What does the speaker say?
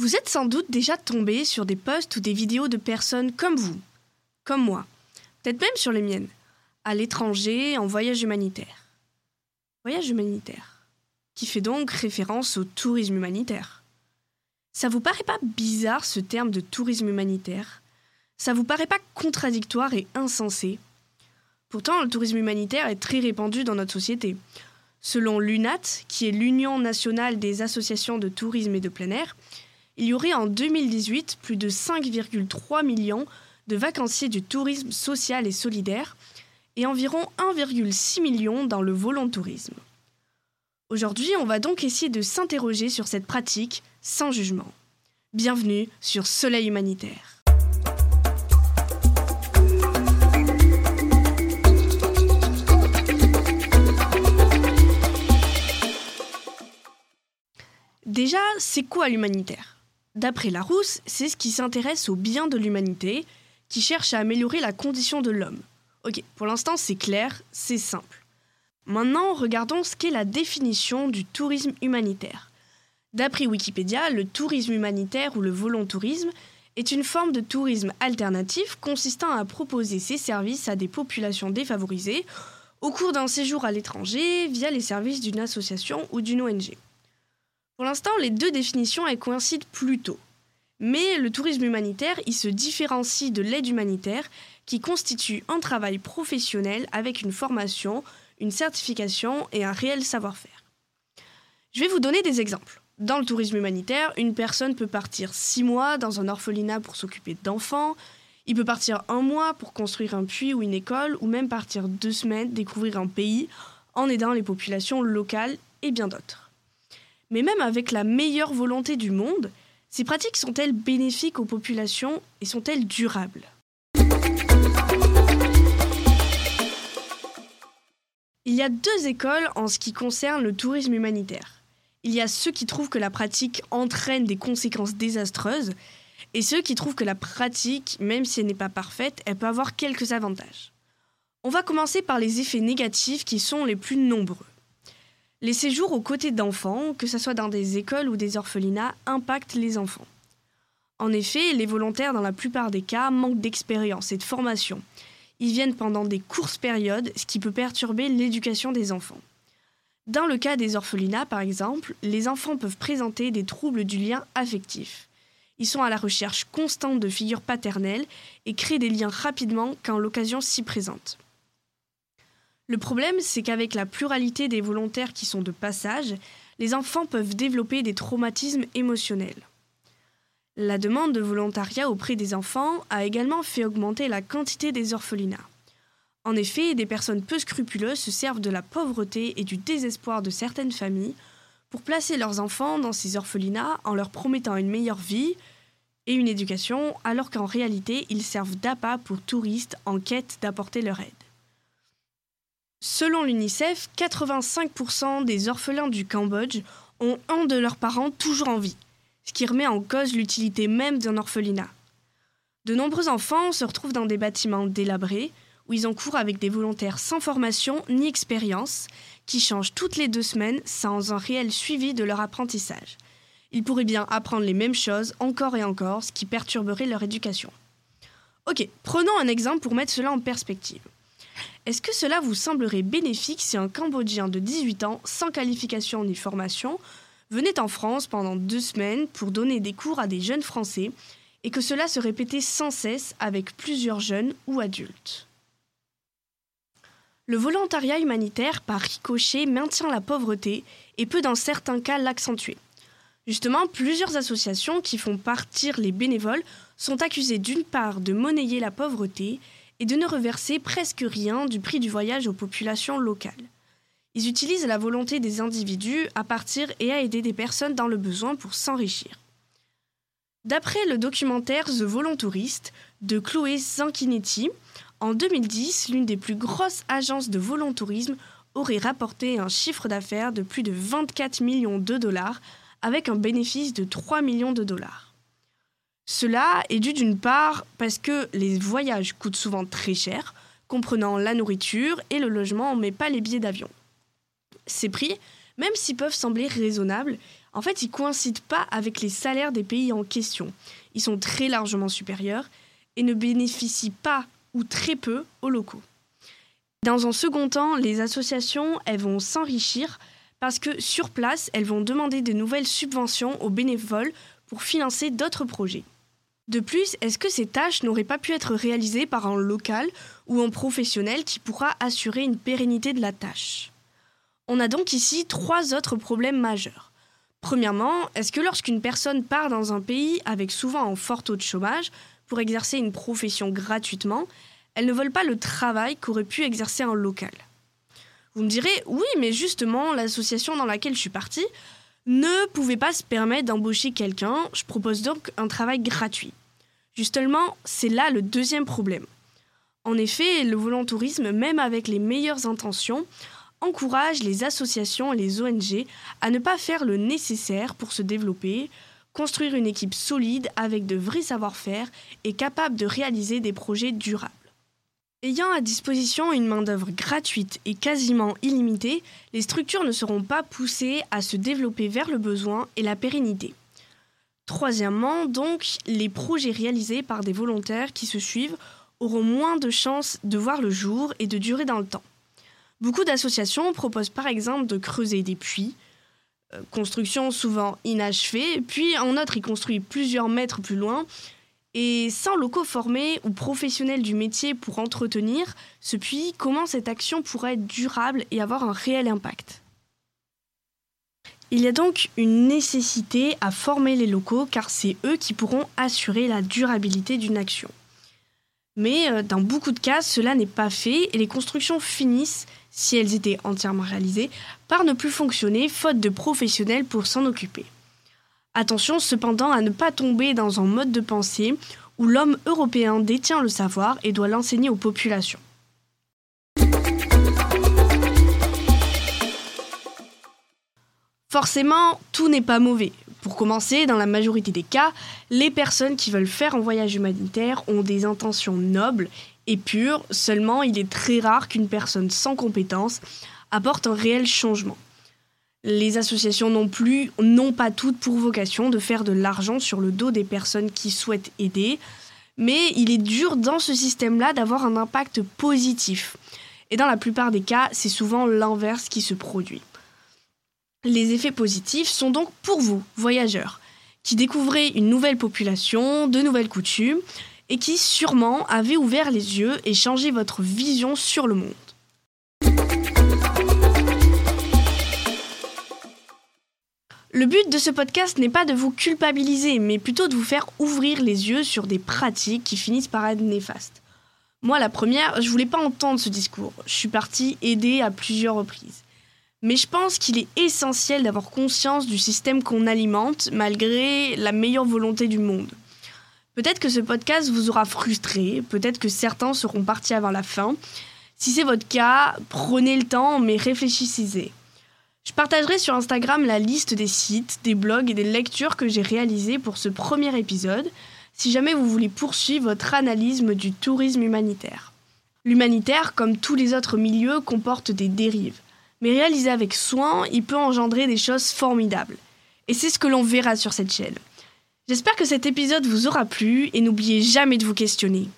Vous êtes sans doute déjà tombé sur des posts ou des vidéos de personnes comme vous, comme moi, peut-être même sur les miennes, à l'étranger en voyage humanitaire. Voyage humanitaire, qui fait donc référence au tourisme humanitaire. Ça vous paraît pas bizarre ce terme de tourisme humanitaire? Ça vous paraît pas contradictoire et insensé? Pourtant, le tourisme humanitaire est très répandu dans notre société. Selon l'UNAT, qui est l'Union nationale des associations de tourisme et de plein air, il y aurait en 2018 plus de 5,3 millions de vacanciers du tourisme social et solidaire et environ 1,6 million dans le volontourisme. Aujourd'hui, on va donc essayer de s'interroger sur cette pratique sans jugement. Bienvenue sur Soleil Humanitaire. Déjà, c'est quoi l'humanitaire? D'après Larousse, c'est ce qui s'intéresse au bien de l'humanité, qui cherche à améliorer la condition de l'homme. Ok, pour l'instant c'est clair, c'est simple. Maintenant, regardons ce qu'est la définition du tourisme humanitaire. D'après Wikipédia, le tourisme humanitaire ou le volontourisme est une forme de tourisme alternatif consistant à proposer ses services à des populations défavorisées au cours d'un séjour à l'étranger via les services d'une association ou d'une ONG. Pour l'instant, les deux définitions coïncident plutôt. Mais le tourisme humanitaire, il se différencie de l'aide humanitaire qui constitue un travail professionnel avec une formation, une certification et un réel savoir-faire. Je vais vous donner des exemples. Dans le tourisme humanitaire, une personne peut partir six mois dans un orphelinat pour s'occuper d'enfants, il peut partir un mois pour construire un puits ou une école, ou même partir deux semaines découvrir un pays en aidant les populations locales et bien d'autres. Mais même avec la meilleure volonté du monde, ces pratiques sont-elles bénéfiques aux populations et sont-elles durables? Il y a deux écoles en ce qui concerne le tourisme humanitaire. Il y a ceux qui trouvent que la pratique entraîne des conséquences désastreuses et ceux qui trouvent que la pratique, même si elle n'est pas parfaite, elle peut avoir quelques avantages. On va commencer par les effets négatifs qui sont les plus nombreux. Les séjours aux côtés d'enfants, que ce soit dans des écoles ou des orphelinats, impactent les enfants. En effet, les volontaires, dans la plupart des cas, manquent d'expérience et de formation. Ils viennent pendant des courtes périodes, ce qui peut perturber l'éducation des enfants. Dans le cas des orphelinats, par exemple, les enfants peuvent présenter des troubles du lien affectif. Ils sont à la recherche constante de figures paternelles et créent des liens rapidement quand l'occasion s'y présente. Le problème, c'est qu'avec la pluralité des volontaires qui sont de passage, les enfants peuvent développer des traumatismes émotionnels. La demande de volontariat auprès des enfants a également fait augmenter la quantité des orphelinats. En effet, des personnes peu scrupuleuses se servent de la pauvreté et du désespoir de certaines familles pour placer leurs enfants dans ces orphelinats en leur promettant une meilleure vie et une éducation, alors qu'en réalité, ils servent d'appât pour touristes en quête d'apporter leur aide. Selon l'UNICEF, 85% des orphelins du Cambodge ont un de leurs parents toujours en vie, ce qui remet en cause l'utilité même d'un orphelinat. De nombreux enfants se retrouvent dans des bâtiments délabrés, où ils cours avec des volontaires sans formation ni expérience, qui changent toutes les deux semaines sans un réel suivi de leur apprentissage. Ils pourraient bien apprendre les mêmes choses encore et encore, ce qui perturberait leur éducation. Ok, prenons un exemple pour mettre cela en perspective. Est-ce que cela vous semblerait bénéfique si un Cambodgien de 18 ans, sans qualification ni formation, venait en France pendant deux semaines pour donner des cours à des jeunes Français et que cela se répétait sans cesse avec plusieurs jeunes ou adultes? Le volontariat humanitaire par ricochet maintient la pauvreté et peut dans certains cas l'accentuer. Justement, plusieurs associations qui font partir les bénévoles sont accusées d'une part de monnayer la pauvreté et de ne reverser presque rien du prix du voyage aux populations locales. Ils utilisent la volonté des individus à partir et à aider des personnes dans le besoin pour s'enrichir. D'après le documentaire The Volontourist de Chloé Zanchinetti, en 2010, l'une des plus grosses agences de volontourisme aurait rapporté un chiffre d'affaires de plus de 24 millions de dollars avec un bénéfice de 3 millions de dollars. Cela est dû d'une part parce que les voyages coûtent souvent très cher, comprenant la nourriture et le logement, mais pas les billets d'avion. Ces prix, même s'ils peuvent sembler raisonnables, En fait, ils coïncident pas avec les salaires des pays en question. Ils sont très largement supérieurs et ne bénéficient pas ou très peu aux locaux. Dans un second temps, les associations, elles vont s'enrichir parce que sur place, elles vont demander de nouvelles subventions aux bénévoles pour financer d'autres projets. De plus, est-ce que ces tâches n'auraient pas pu être réalisées par un local ou un professionnel qui pourra assurer une pérennité de la tâche? On a donc ici trois autres problèmes majeurs. Premièrement, est-ce que lorsqu'une personne part dans un pays avec souvent un fort taux de chômage pour exercer une profession gratuitement, elle ne vole pas le travail qu'aurait pu exercer un local? Vous me direz, oui, mais justement, l'association dans laquelle je suis partie ne pouvait pas se permettre d'embaucher quelqu'un, je propose donc un travail gratuit. Justement, c'est là le deuxième problème. En effet, le volontourisme, même avec les meilleures intentions, encourage les associations et les ONG à ne pas faire le nécessaire pour se développer, construire une équipe solide avec de vrais savoir-faire et capable de réaliser des projets durables. Ayant à disposition une main-d'œuvre gratuite et quasiment illimitée, les structures ne seront pas poussées à se développer vers le besoin et la pérennité. Troisièmement, donc, les projets réalisés par des volontaires qui se suivent auront moins de chances de voir le jour et de durer dans le temps. Beaucoup d'associations proposent par exemple de creuser des puits, euh, construction souvent inachevée, puis un autre y construit plusieurs mètres plus loin, et sans locaux formés ou professionnels du métier pour entretenir ce puits, comment cette action pourrait être durable et avoir un réel impact? Il y a donc une nécessité à former les locaux car c'est eux qui pourront assurer la durabilité d'une action. Mais euh, dans beaucoup de cas, cela n'est pas fait et les constructions finissent, si elles étaient entièrement réalisées, par ne plus fonctionner faute de professionnels pour s'en occuper. Attention cependant à ne pas tomber dans un mode de pensée où l'homme européen détient le savoir et doit l'enseigner aux populations. Forcément, tout n'est pas mauvais. Pour commencer, dans la majorité des cas, les personnes qui veulent faire un voyage humanitaire ont des intentions nobles et pures, seulement il est très rare qu'une personne sans compétences apporte un réel changement. Les associations non plus n'ont pas toutes pour vocation de faire de l'argent sur le dos des personnes qui souhaitent aider, mais il est dur dans ce système-là d'avoir un impact positif. Et dans la plupart des cas, c'est souvent l'inverse qui se produit. Les effets positifs sont donc pour vous, voyageurs, qui découvrez une nouvelle population, de nouvelles coutumes, et qui sûrement avez ouvert les yeux et changé votre vision sur le monde. Le but de ce podcast n'est pas de vous culpabiliser, mais plutôt de vous faire ouvrir les yeux sur des pratiques qui finissent par être néfastes. Moi, la première, je voulais pas entendre ce discours. Je suis partie aider à plusieurs reprises. Mais je pense qu'il est essentiel d'avoir conscience du système qu'on alimente, malgré la meilleure volonté du monde. Peut-être que ce podcast vous aura frustré, peut-être que certains seront partis avant la fin. Si c'est votre cas, prenez le temps, mais réfléchissez. Je partagerai sur Instagram la liste des sites, des blogs et des lectures que j'ai réalisées pour ce premier épisode, si jamais vous voulez poursuivre votre analyse du tourisme humanitaire. L'humanitaire, comme tous les autres milieux, comporte des dérives. Mais réalisé avec soin, il peut engendrer des choses formidables. Et c'est ce que l'on verra sur cette chaîne. J'espère que cet épisode vous aura plu et n'oubliez jamais de vous questionner.